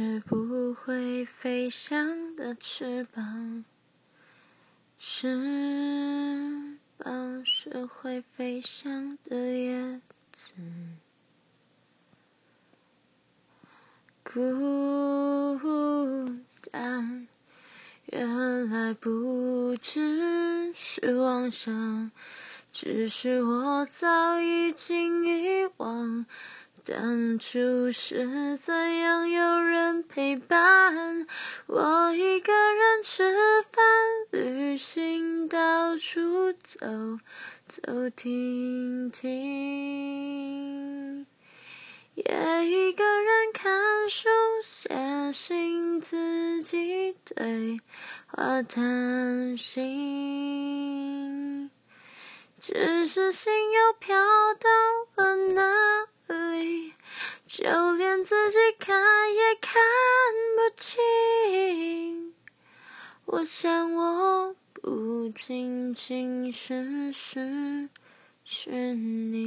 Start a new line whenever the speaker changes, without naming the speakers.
是不会飞翔的翅膀，翅膀是会飞翔的叶子。孤单，原来不只是妄想，只是我早已经遗忘。当初是怎样有人陪伴我一个人吃饭、旅行、到处走走停停，也一个人看书、写信，自己对话谈心，只是心又飘到？就连自己看也看不清。我想，我不仅仅是失去你。